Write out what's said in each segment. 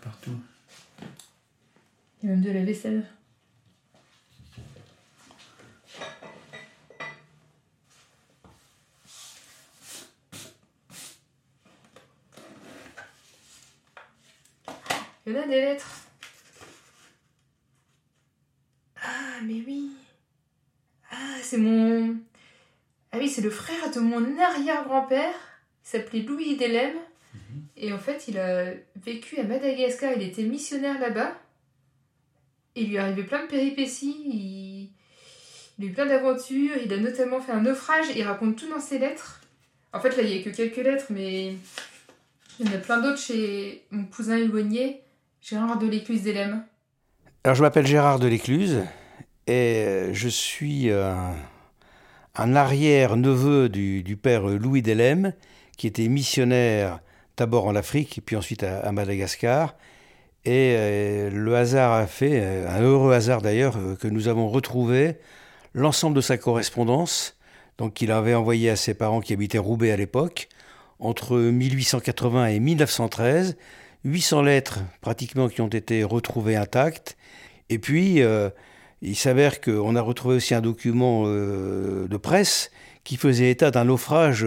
partout. Il y a même de la vaisselle. Il y en a des lettres. Ah, mais oui. Ah, c'est mon. Ah oui, c'est le frère de mon arrière-grand-père. Il s'appelait Louis Delem. Et en fait, il a vécu à Madagascar. Il était missionnaire là-bas. Il lui est arrivé plein de péripéties. Il, a eu plein d'aventures. Il a notamment fait un naufrage. Il raconte tout dans ses lettres. En fait, là, il n'y a que quelques lettres, mais il y en a plein d'autres chez mon cousin éloigné, Gérard de l'Écluse d'Elem. Alors, je m'appelle Gérard de l'Écluse et je suis un, un arrière-neveu du, du, père Louis Delem, qui était missionnaire d'abord en Afrique, puis ensuite à, Madagascar. Et euh, le hasard a fait, euh, un heureux hasard d'ailleurs, euh, que nous avons retrouvé l'ensemble de sa correspondance, donc qu'il avait envoyé à ses parents qui habitaient Roubaix à l'époque, entre 1880 et 1913, 800 lettres pratiquement qui ont été retrouvées intactes. Et puis, il s'avère qu'on a retrouvé aussi un document de presse qui faisait état d'un naufrage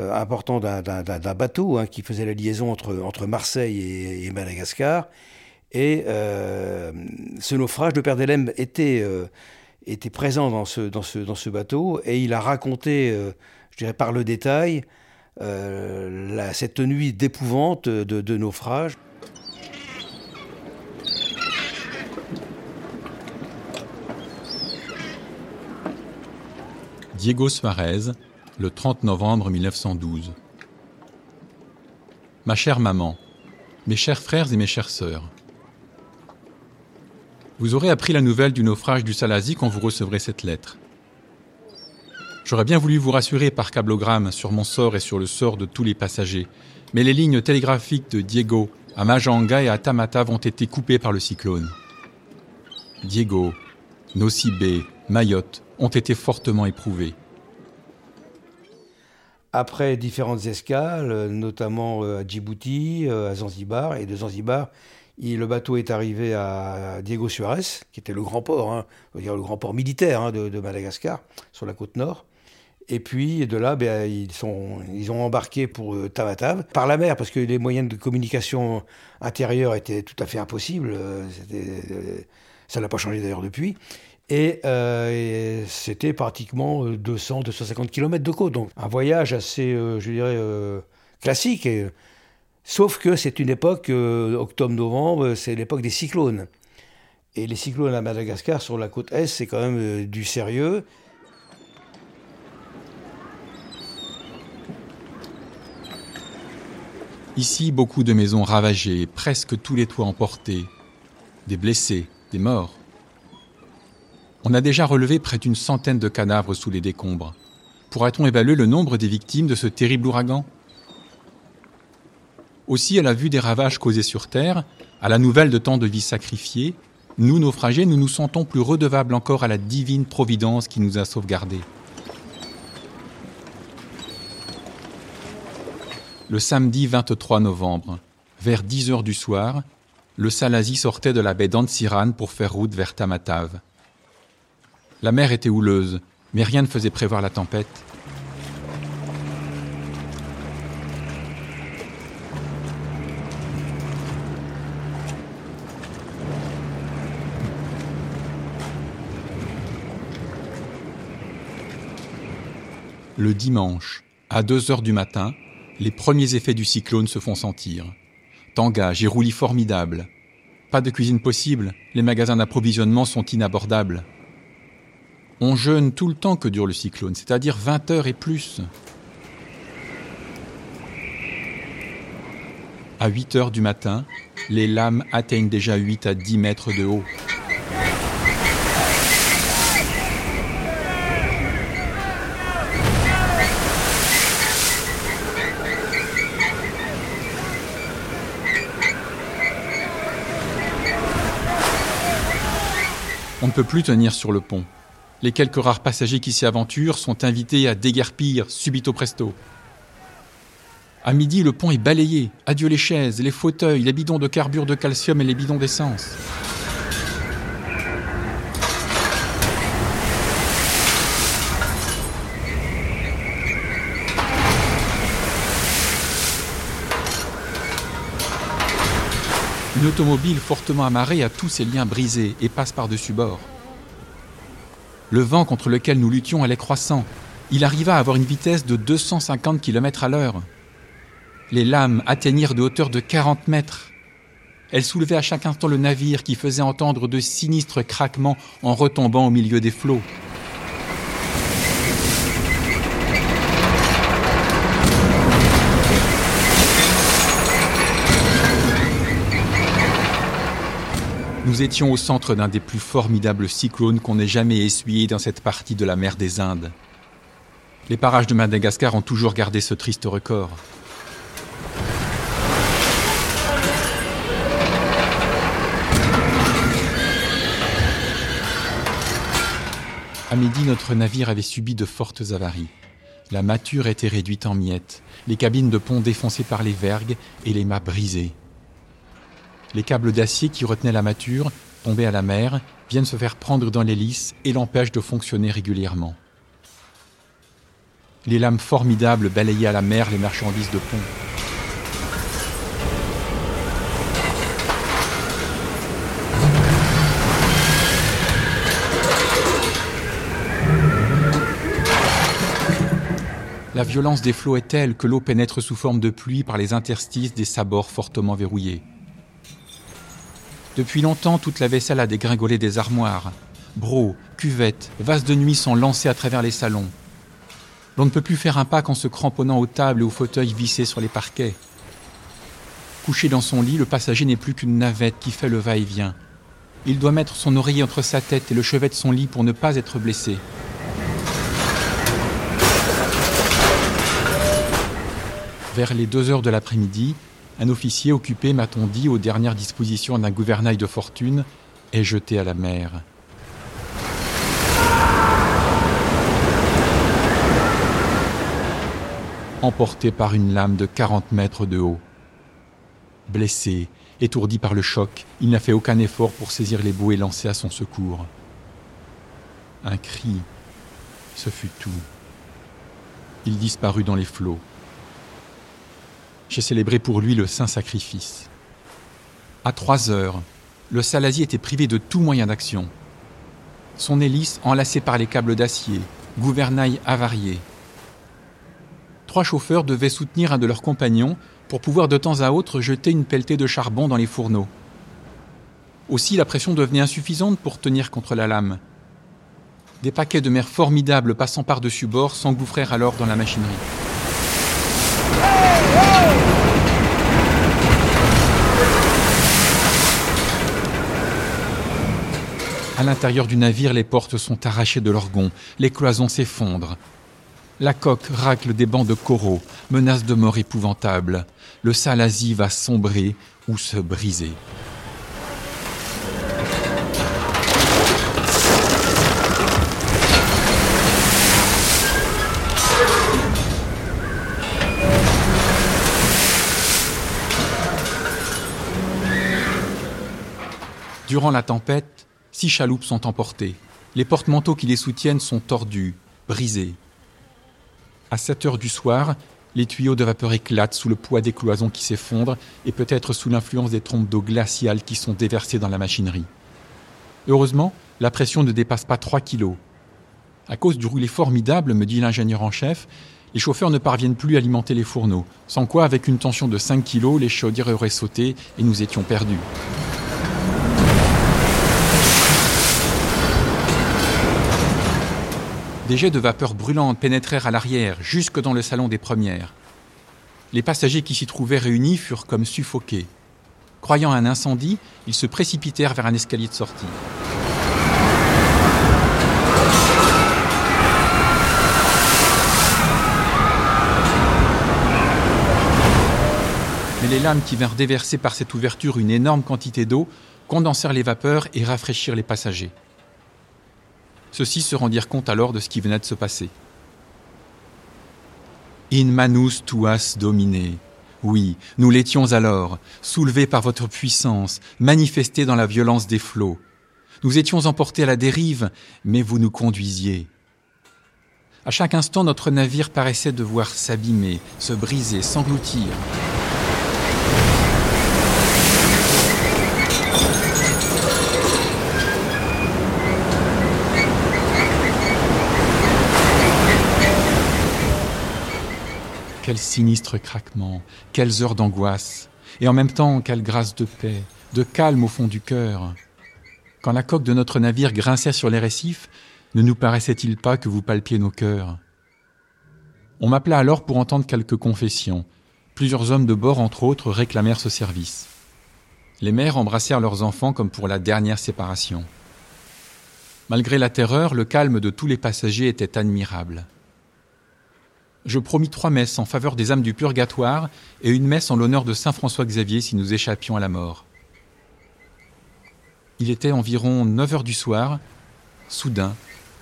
euh, important d'un bateau hein, qui faisait la liaison entre, entre Marseille et, Madagascar. Et euh, ce naufrage, le père d'Helem était, euh, était présent dans ce, dans, ce, dans ce bateau et il a raconté, je dirais par le détail, cette nuit d'épouvante de naufrage. Diego Suarez, le 30 novembre 1912. Ma chère maman, mes chers frères et mes chères sœurs, vous aurez appris la nouvelle du naufrage du Salazie quand vous recevrez cette lettre. J'aurais bien voulu vous rassurer par cablogramme sur mon sort et sur le sort de tous les passagers, mais les lignes télégraphiques de Diego à Majanga et à Tamatave ont été coupées par le cyclone. Diego, Nocibé, Mayotte ont été fortement éprouvés. Après différentes escales, notamment à Djibouti, à Zanzibar, et de Zanzibar, le bateau est arrivé à Diego Suarez, qui était le grand port, hein, le grand port militaire hein, de, Madagascar, sur la côte nord. Et puis de là, ben, ils, ont embarqué pour euh, Tamatave par la mer, parce que les moyens de communication intérieure étaient tout à fait impossibles. Euh, ça n'a pas changé d'ailleurs depuis. Et, euh, et c'était pratiquement 200-250 km de côte. Donc un voyage assez, euh, je dirais, euh, classique. Sauf que c'est une époque, euh, octobre-novembre, c'est l'époque des cyclones. Et les cyclones à Madagascar, sur la côte Est, c'est quand même euh, du sérieux. Ici, beaucoup de maisons ravagées, presque tous les toits emportés, des blessés, des morts. On a déjà relevé près d'une centaine de cadavres sous les décombres. Pourra-t-on évaluer le nombre des victimes de ce terrible ouragan? Aussi, à la vue des ravages causés sur Terre, à la nouvelle de tant de vies sacrifiées, nous, naufragés, nous nous sentons plus redevables encore à la divine providence qui nous a sauvegardés. Le samedi 23 novembre, vers 10 heures du soir, le Salazie sortait de la baie d'Antsiran pour faire route vers Tamatave. La mer était houleuse, mais rien ne faisait prévoir la tempête. Le dimanche, à 2 heures du matin, les premiers effets du cyclone se font sentir. Tangage et roulis formidables. Pas de cuisine possible, les magasins d'approvisionnement sont inabordables. On jeûne tout le temps que dure le cyclone, c'est-à-dire 20 heures et plus. À 8 heures du matin, les lames atteignent déjà 8 à 10 mètres de haut. On ne peut plus tenir sur le pont. Les quelques rares passagers qui s'y aventurent sont invités à déguerpir subito presto. À midi, le pont est balayé. Adieu les chaises, les fauteuils, les bidons de carbure de calcium et les bidons d'essence. Une automobile fortement amarrée a tous ses liens brisés et passe par-dessus bord. Le vent contre lequel nous luttions allait croissant. Il arriva à avoir une vitesse de 250 km à l'heure. Les lames atteignirent de hauteur de 40 mètres. Elles soulevaient à chaque instant le navire qui faisait entendre de sinistres craquements en retombant au milieu des flots. Nous étions au centre d'un des plus formidables cyclones qu'on ait jamais essuyé dans cette partie de la mer des Indes. Les parages de Madagascar ont toujours gardé ce triste record. À midi, notre navire avait subi de fortes avaries. La mâture était réduite en miettes, les cabines de pont défoncées par les vergues et les mâts brisés. Les câbles d'acier qui retenaient la mâture, tombés à la mer, viennent se faire prendre dans l'hélice et l'empêchent de fonctionner régulièrement. Les lames formidables balayaient à la mer les marchandises de pont. La violence des flots est telle que l'eau pénètre sous forme de pluie par les interstices des sabords fortement verrouillés. Depuis longtemps, toute la vaisselle a dégringolé des armoires. Brocs, cuvettes, vases de nuit sont lancés à travers les salons. L'on ne peut plus faire un pas qu'en se cramponnant aux tables et aux fauteuils vissés sur les parquets. Couché dans son lit, le passager n'est plus qu'une navette qui fait le va-et-vient. Il doit mettre son oreiller entre sa tête et le chevet de son lit pour ne pas être blessé. Vers les deux heures de l'après-midi, un officier occupé, m'a-t-on dit, aux dernières dispositions d'un gouvernail de fortune, est jeté à la mer. Emporté par une lame de 40 mètres de haut. Blessé, étourdi par le choc, il n'a fait aucun effort pour saisir les bouées lancées à son secours. Un cri, ce fut tout. Il disparut dans les flots j'ai célébré pour lui le saint sacrifice. À trois heures, le Salasi était privé de tout moyen d'action. Son hélice enlacée par les câbles d'acier, gouvernail avarié. Trois chauffeurs devaient soutenir un de leurs compagnons pour pouvoir de temps à autre jeter une pelletée de charbon dans les fourneaux. Aussi la pression devenait insuffisante pour tenir contre la lame. Des paquets de mer formidables passant par-dessus bord s'engouffrèrent alors dans la machinerie. À l'intérieur du navire, les portes sont arrachées de leurs gonds, les cloisons s'effondrent. La coque racle des bancs de coraux, menace de mort épouvantable. Le Salazie va sombrer ou se briser. Durant la tempête, six chaloupes sont emportées. Les porte-manteaux qui les soutiennent sont tordus, brisés. À 7 heures du soir, les tuyaux de vapeur éclatent sous le poids des cloisons qui s'effondrent et peut-être sous l'influence des trompes d'eau glaciale qui sont déversées dans la machinerie. Heureusement, la pression ne dépasse pas 3 kilos. À cause du roulet formidable, me dit l'ingénieur en chef, les chauffeurs ne parviennent plus à alimenter les fourneaux, sans quoi, avec une tension de 5 kilos, les chaudières auraient sauté et nous étions perdus. Des jets de vapeur brûlante pénétrèrent à l'arrière, jusque dans le salon des premières. Les passagers qui s'y trouvaient réunis furent comme suffoqués. Croyant un incendie, ils se précipitèrent vers un escalier de sortie. Mais les lames qui vinrent déverser par cette ouverture une énorme quantité d'eau condensèrent les vapeurs et rafraîchirent les passagers. Ceux-ci se rendirent compte alors de ce qui venait de se passer. In manus tuas domine. Oui, nous l'étions alors, soulevés par votre puissance, manifestés dans la violence des flots. Nous étions emportés à la dérive, mais vous nous conduisiez. À chaque instant, notre navire paraissait devoir s'abîmer, se briser, s'engloutir. Quel sinistre craquement, quelles heures d'angoisse, et en même temps quelle grâce de paix, de calme au fond du cœur. Quand la coque de notre navire grinçait sur les récifs, ne nous paraissait-il pas que vous palpiez nos cœurs? On m'appela alors pour entendre quelques confessions. Plusieurs hommes de bord, entre autres, réclamèrent ce service. Les mères embrassèrent leurs enfants comme pour la dernière séparation. Malgré la terreur, le calme de tous les passagers était admirable je promis trois messes en faveur des âmes du purgatoire et une messe en l'honneur de Saint François Xavier si nous échappions à la mort. Il était environ 9 heures du soir. Soudain,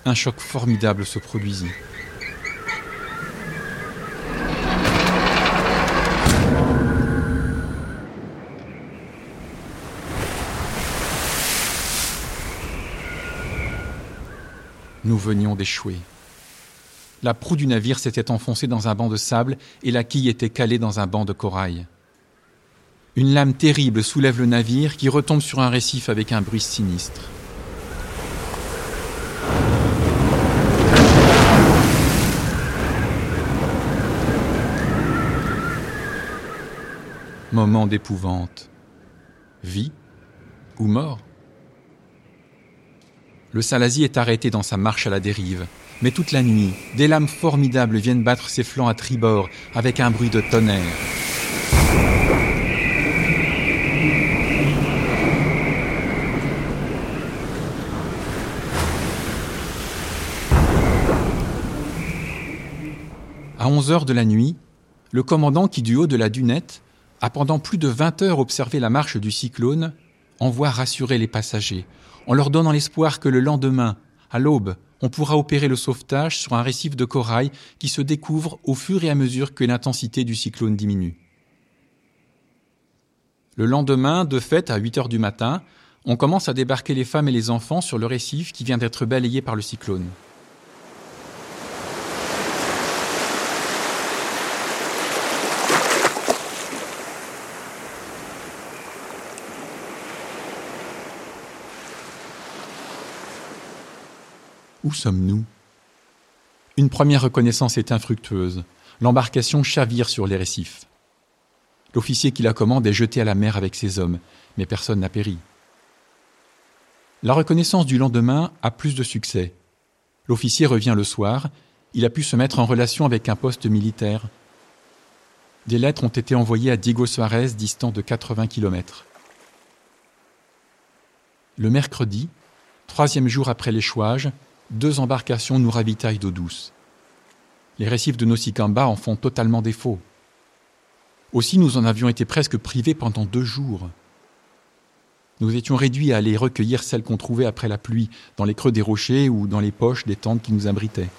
un choc formidable se produisit. Nous venions d'échouer. La proue du navire s'était enfoncée dans un banc de sable et la quille était calée dans un banc de corail. Une lame terrible soulève le navire qui retombe sur un récif avec un bruit sinistre. Moment d'épouvante. Vie ou mort? Le Salazie est arrêté dans sa marche à la dérive. Mais toute la nuit, des lames formidables viennent battre ses flancs à tribord avec un bruit de tonnerre. À 11 heures de la nuit, le commandant qui du haut de la dunette a pendant plus de 20 heures observé la marche du cyclone, envoie rassurer les passagers en leur donnant l'espoir que le lendemain, à l'aube, on pourra opérer le sauvetage sur un récif de corail qui se découvre au fur et à mesure que l'intensité du cyclone diminue. Le lendemain, de fait, à 8 heures du matin, on commence à débarquer les femmes et les enfants sur le récif qui vient d'être balayé par le cyclone. Où sommes-nous? Une première reconnaissance est infructueuse. L'embarcation chavire sur les récifs. L'officier qui la commande est jeté à la mer avec ses hommes, mais personne n'a péri. La reconnaissance du lendemain a plus de succès. L'officier revient le soir, il a pu se mettre en relation avec un poste militaire. Des lettres ont été envoyées à Diego Suarez, distant de 80 km. Le mercredi, troisième jour après l'échouage, deux embarcations nous ravitaillent d'eau douce. Les récifs de Nosicamba en font totalement défaut. Aussi, nous en avions été presque privés pendant deux jours. Nous étions réduits à aller recueillir celles qu'on trouvait après la pluie, dans les creux des rochers ou dans les poches des tentes qui nous abritaient.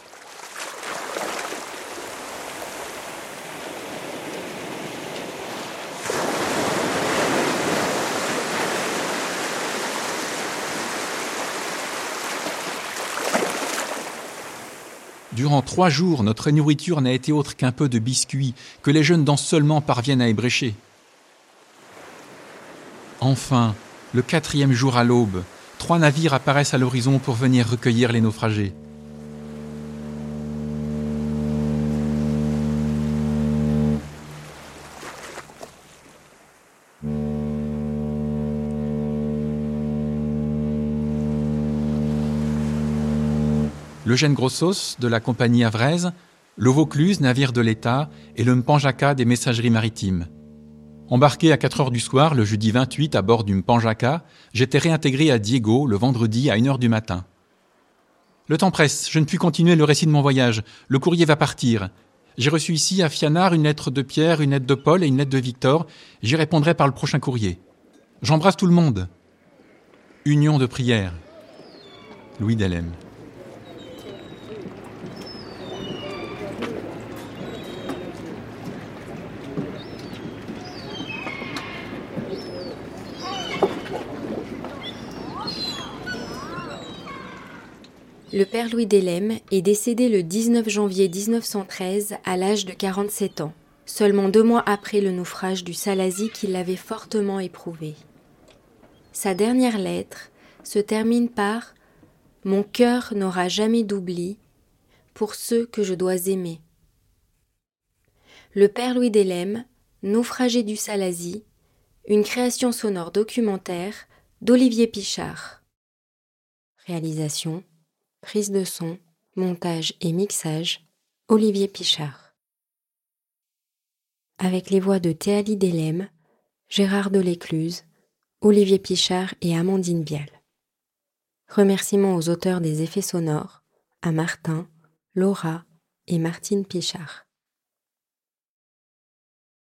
Durant trois jours, notre nourriture n'a été autre qu'un peu de biscuits que les jeunes dents seulement parviennent à ébrécher. Enfin, le quatrième jour à l'aube, trois navires apparaissent à l'horizon pour venir recueillir les naufragés. L'Eugène Grossos de la compagnie Avraise, le Vaucluse, navire de l'État, et le Mpanjaka des messageries maritimes. Embarqué à 4 heures du soir le jeudi 28 à bord du Mpanjaka, j'étais réintégré à Diego le vendredi à 1 heure du matin. Le temps presse, je ne puis continuer le récit de mon voyage. Le courrier va partir. J'ai reçu ici à Fianard une lettre de Pierre, une lettre de Paul et une lettre de Victor. J'y répondrai par le prochain courrier. J'embrasse tout le monde. Union de prière. Louis Delem. Le père Louis Delem est décédé le 19 janvier 1913 à l'âge de 47 ans, seulement deux mois après le naufrage du Salazie qui l'avait fortement éprouvé. Sa dernière lettre se termine par Mon cœur n'aura jamais d'oubli pour ceux que je dois aimer. Le père Louis Delem, naufragé du Salazie, une création sonore documentaire d'Olivier Pichard. Réalisation, prise de son, montage et mixage, Olivier Pichard. Avec les voix de Théali Delem, Gérard Delécluse, Olivier Pichard et Amandine Bial. Remerciements aux auteurs des effets sonores, à Martin, Laura et Martine Pichard.